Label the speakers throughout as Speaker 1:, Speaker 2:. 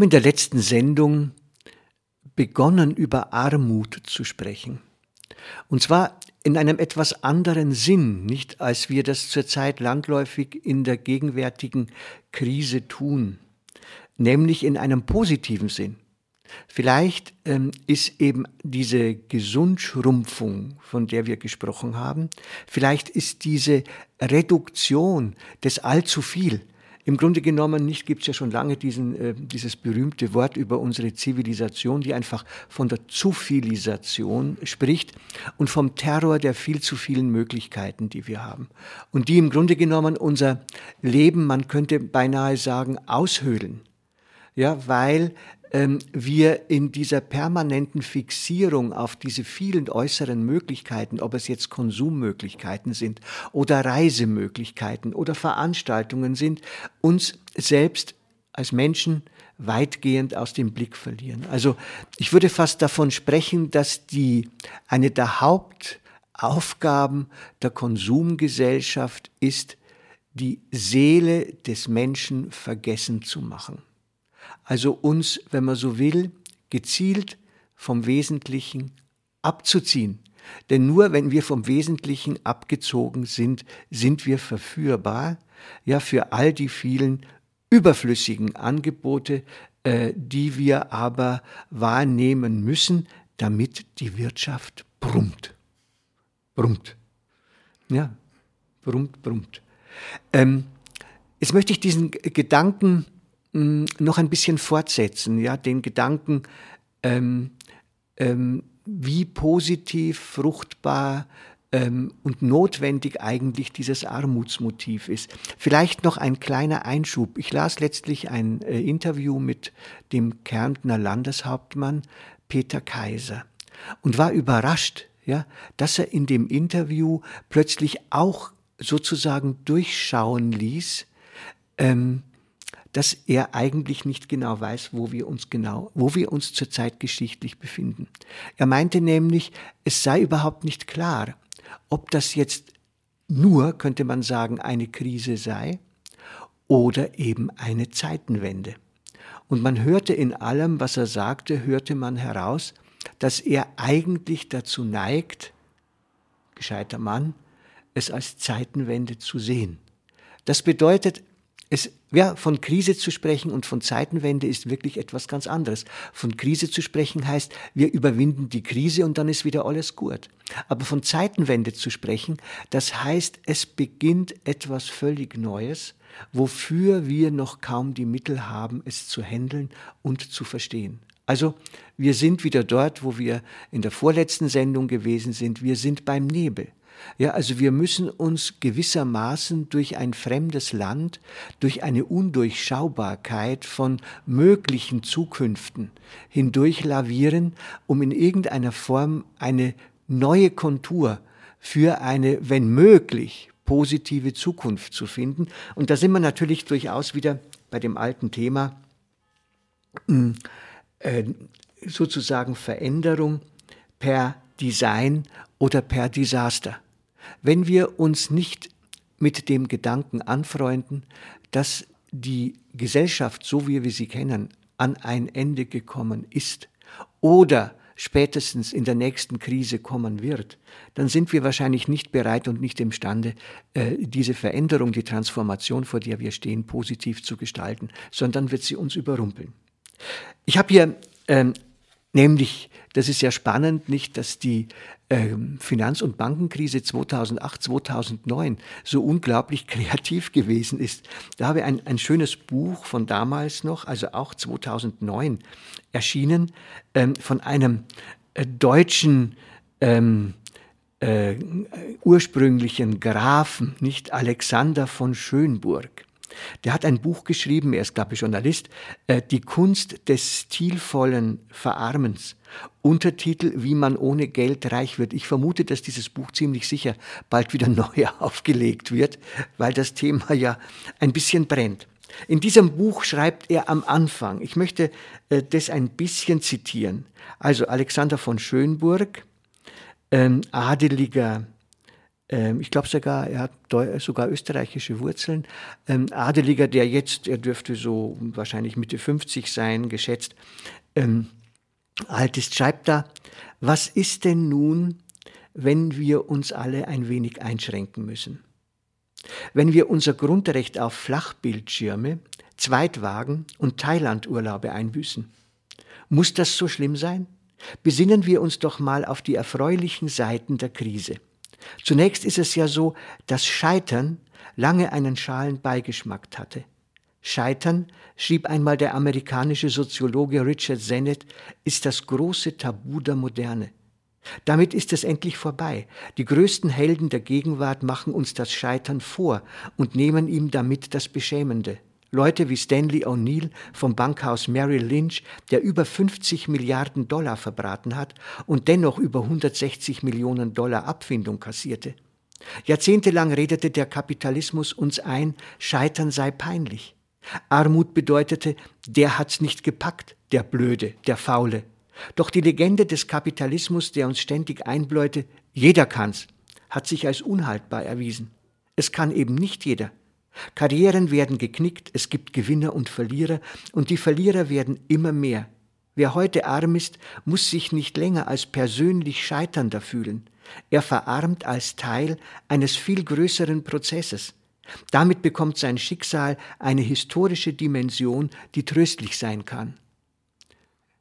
Speaker 1: Haben in der letzten Sendung begonnen, über Armut zu sprechen. Und zwar in einem etwas anderen Sinn, nicht als wir das zurzeit landläufig in der gegenwärtigen Krise tun, nämlich in einem positiven Sinn. Vielleicht ähm, ist eben diese Gesundschrumpfung, von der wir gesprochen haben, vielleicht ist diese Reduktion des allzu viel, im Grunde genommen nicht gibt es ja schon lange diesen, äh, dieses berühmte Wort über unsere Zivilisation, die einfach von der Zufilisation spricht und vom Terror der viel zu vielen Möglichkeiten, die wir haben. Und die im Grunde genommen unser Leben, man könnte beinahe sagen, aushöhlen. Ja, weil wir in dieser permanenten Fixierung auf diese vielen äußeren Möglichkeiten, ob es jetzt Konsummöglichkeiten sind oder Reisemöglichkeiten oder Veranstaltungen sind, uns selbst als Menschen weitgehend aus dem Blick verlieren. Also ich würde fast davon sprechen, dass die eine der Hauptaufgaben der Konsumgesellschaft ist, die Seele des Menschen vergessen zu machen also uns, wenn man so will, gezielt vom Wesentlichen abzuziehen. Denn nur wenn wir vom Wesentlichen abgezogen sind, sind wir verführbar, ja, für all die vielen überflüssigen Angebote, äh, die wir aber wahrnehmen müssen, damit die Wirtschaft brummt. Brummt. Ja, brummt, brummt. Ähm, jetzt möchte ich diesen Gedanken Mm, noch ein bisschen fortsetzen, ja, den Gedanken, ähm, ähm, wie positiv, fruchtbar ähm, und notwendig eigentlich dieses Armutsmotiv ist. Vielleicht noch ein kleiner Einschub. Ich las letztlich ein äh, Interview mit dem Kärntner Landeshauptmann Peter Kaiser und war überrascht, ja, dass er in dem Interview plötzlich auch sozusagen durchschauen ließ, ähm, dass er eigentlich nicht genau weiß, wo wir uns genau, wo wir uns zurzeit geschichtlich befinden. Er meinte nämlich, es sei überhaupt nicht klar, ob das jetzt nur, könnte man sagen, eine Krise sei oder eben eine Zeitenwende. Und man hörte in allem, was er sagte, hörte man heraus, dass er eigentlich dazu neigt, gescheiter Mann, es als Zeitenwende zu sehen. Das bedeutet, es, ja, von Krise zu sprechen und von Zeitenwende ist wirklich etwas ganz anderes. Von Krise zu sprechen heißt, wir überwinden die Krise und dann ist wieder alles gut. Aber von Zeitenwende zu sprechen, das heißt, es beginnt etwas völlig Neues, wofür wir noch kaum die Mittel haben, es zu handeln und zu verstehen. Also wir sind wieder dort, wo wir in der vorletzten Sendung gewesen sind. Wir sind beim Nebel. Ja, also wir müssen uns gewissermaßen durch ein fremdes Land, durch eine Undurchschaubarkeit von möglichen Zukünften hindurch lavieren, um in irgendeiner Form eine neue Kontur für eine, wenn möglich, positive Zukunft zu finden. Und da sind wir natürlich durchaus wieder bei dem alten Thema, hm, äh, sozusagen Veränderung per Design oder per Desaster wenn wir uns nicht mit dem Gedanken anfreunden, dass die Gesellschaft, so wie wir sie kennen, an ein Ende gekommen ist oder spätestens in der nächsten Krise kommen wird, dann sind wir wahrscheinlich nicht bereit und nicht imstande, äh, diese Veränderung, die Transformation, vor der wir stehen, positiv zu gestalten, sondern wird sie uns überrumpeln. Ich habe hier ähm, nämlich, das ist ja spannend, nicht, dass die ähm, Finanz- und Bankenkrise 2008, 2009 so unglaublich kreativ gewesen ist. Da habe ich ein, ein schönes Buch von damals noch, also auch 2009 erschienen, ähm, von einem äh, deutschen ähm, äh, ursprünglichen Grafen, nicht Alexander von Schönburg. Der hat ein Buch geschrieben, er ist, glaube ich, Journalist, äh, Die Kunst des stilvollen Verarmens. Untertitel Wie man ohne Geld reich wird. Ich vermute, dass dieses Buch ziemlich sicher bald wieder neu aufgelegt wird, weil das Thema ja ein bisschen brennt. In diesem Buch schreibt er am Anfang, ich möchte äh, das ein bisschen zitieren. Also Alexander von Schönburg, ähm, adeliger ich glaube sogar, er hat sogar österreichische Wurzeln. Ähm, Adeliger, der jetzt, er dürfte so wahrscheinlich Mitte 50 sein, geschätzt, ähm, alt ist, schreibt da, was ist denn nun, wenn wir uns alle ein wenig einschränken müssen? Wenn wir unser Grundrecht auf Flachbildschirme, Zweitwagen und Thailandurlaube einbüßen? Muss das so schlimm sein? Besinnen wir uns doch mal auf die erfreulichen Seiten der Krise. Zunächst ist es ja so, dass Scheitern lange einen schalen Beigeschmack hatte. Scheitern, schrieb einmal der amerikanische Soziologe Richard Sennett, ist das große Tabu der Moderne. Damit ist es endlich vorbei. Die größten Helden der Gegenwart machen uns das Scheitern vor und nehmen ihm damit das Beschämende. Leute wie Stanley O'Neill vom Bankhaus Merrill Lynch, der über 50 Milliarden Dollar verbraten hat und dennoch über 160 Millionen Dollar Abfindung kassierte. Jahrzehntelang redete der Kapitalismus uns ein, Scheitern sei peinlich. Armut bedeutete, der hat's nicht gepackt, der Blöde, der Faule. Doch die Legende des Kapitalismus, der uns ständig einbläute, jeder kann's, hat sich als unhaltbar erwiesen. Es kann eben nicht jeder. Karrieren werden geknickt, es gibt Gewinner und Verlierer, und die Verlierer werden immer mehr. Wer heute arm ist, muss sich nicht länger als persönlich Scheiternder fühlen. Er verarmt als Teil eines viel größeren Prozesses. Damit bekommt sein Schicksal eine historische Dimension, die tröstlich sein kann.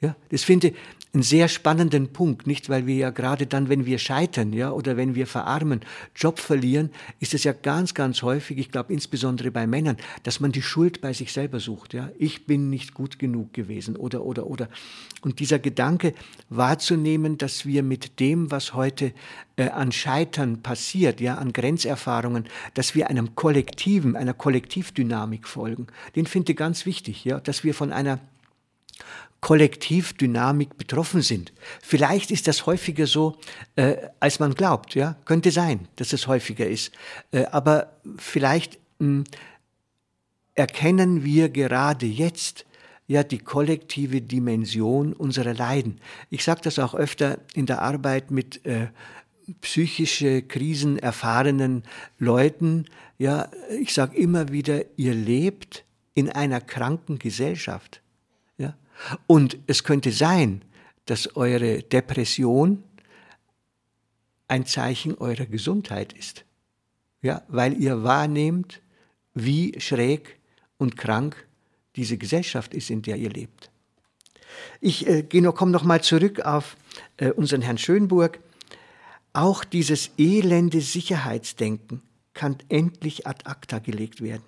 Speaker 1: Ja, das finde einen sehr spannenden Punkt, nicht weil wir ja gerade dann, wenn wir scheitern, ja, oder wenn wir verarmen, Job verlieren, ist es ja ganz, ganz häufig, ich glaube insbesondere bei Männern, dass man die Schuld bei sich selber sucht, ja. Ich bin nicht gut genug gewesen oder, oder, oder. Und dieser Gedanke wahrzunehmen, dass wir mit dem, was heute äh, an Scheitern passiert, ja, an Grenzerfahrungen, dass wir einem kollektiven, einer Kollektivdynamik folgen, den finde ich ganz wichtig, ja, dass wir von einer Kollektivdynamik betroffen sind. Vielleicht ist das häufiger so, äh, als man glaubt. Ja, könnte sein, dass es häufiger ist. Äh, aber vielleicht mh, hm, erkennen wir gerade jetzt ja die kollektive Dimension unserer Leiden. Ich sage das auch öfter in der Arbeit mit äh, psychische Krisen erfahrenen Leuten. Ja, ich sage immer wieder, ihr lebt in einer kranken Gesellschaft. Und es könnte sein, dass eure Depression ein Zeichen eurer Gesundheit ist. Ja, weil ihr wahrnehmt, wie schräg und krank diese Gesellschaft ist, in der ihr lebt. Ich äh, komme noch mal zurück auf äh, unseren Herrn Schönburg. Auch dieses elende Sicherheitsdenken kann endlich ad acta gelegt werden.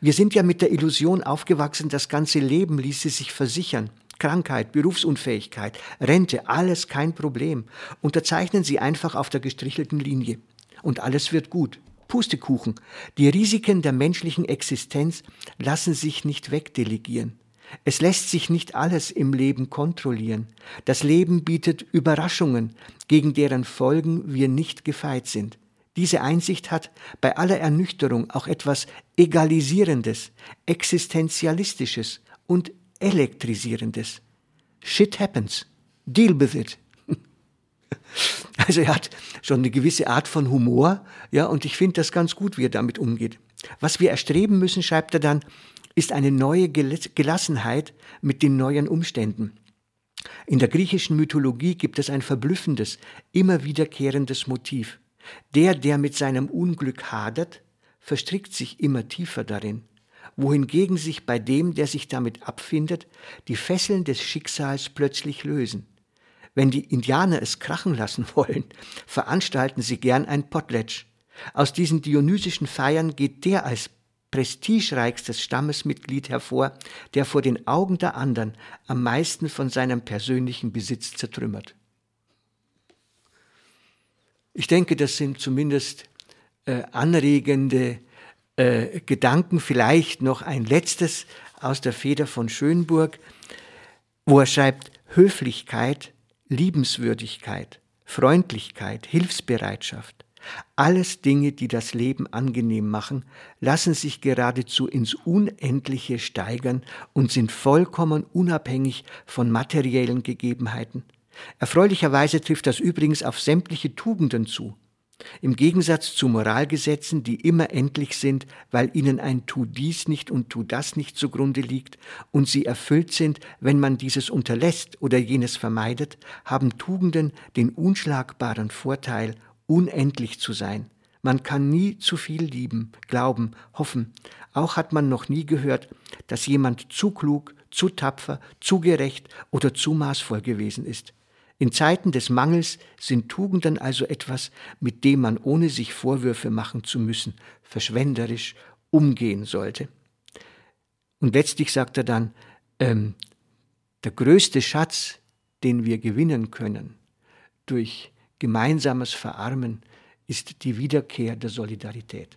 Speaker 1: Wir sind ja mit der Illusion aufgewachsen, das ganze Leben ließe sich versichern. Krankheit, Berufsunfähigkeit, Rente, alles kein Problem. Unterzeichnen Sie einfach auf der gestrichelten Linie. Und alles wird gut. Pustekuchen. Die Risiken der menschlichen Existenz lassen sich nicht wegdelegieren. Es lässt sich nicht alles im Leben kontrollieren. Das Leben bietet Überraschungen, gegen deren Folgen wir nicht gefeit sind. Diese Einsicht hat bei aller Ernüchterung auch etwas Egalisierendes, Existenzialistisches und Elektrisierendes. Shit happens. Deal with it. Also er hat schon eine gewisse Art von Humor, ja, und ich finde das ganz gut, wie er damit umgeht. Was wir erstreben müssen, schreibt er dann, ist eine neue Gelassenheit mit den neuen Umständen. In der griechischen Mythologie gibt es ein verblüffendes, immer wiederkehrendes Motiv. Der, der mit seinem Unglück hadert, verstrickt sich immer tiefer darin, wohingegen sich bei dem, der sich damit abfindet, die Fesseln des Schicksals plötzlich lösen. Wenn die Indianer es krachen lassen wollen, veranstalten sie gern ein Potlatch. Aus diesen dionysischen Feiern geht der als prestigereichstes Stammesmitglied hervor, der vor den Augen der anderen am meisten von seinem persönlichen Besitz zertrümmert. Ich denke, das sind zumindest äh, anregende äh, Gedanken. Vielleicht noch ein letztes aus der Feder von Schönburg, wo er schreibt, Höflichkeit, Liebenswürdigkeit, Freundlichkeit, Hilfsbereitschaft, alles Dinge, die das Leben angenehm machen, lassen sich geradezu ins Unendliche steigern und sind vollkommen unabhängig von materiellen Gegebenheiten. Erfreulicherweise trifft das übrigens auf sämtliche Tugenden zu. Im Gegensatz zu Moralgesetzen, die immer endlich sind, weil ihnen ein Tu dies nicht und Tu das nicht zugrunde liegt und sie erfüllt sind, wenn man dieses unterlässt oder jenes vermeidet, haben Tugenden den unschlagbaren Vorteil, unendlich zu sein. Man kann nie zu viel lieben, glauben, hoffen. Auch hat man noch nie gehört, dass jemand zu klug, zu tapfer, zu gerecht oder zu maßvoll gewesen ist. In Zeiten des Mangels sind Tugenden also etwas, mit dem man, ohne sich Vorwürfe machen zu müssen, verschwenderisch umgehen sollte. Und letztlich sagt er dann, ähm, der größte Schatz, den wir gewinnen können durch gemeinsames Verarmen, ist die Wiederkehr der Solidarität.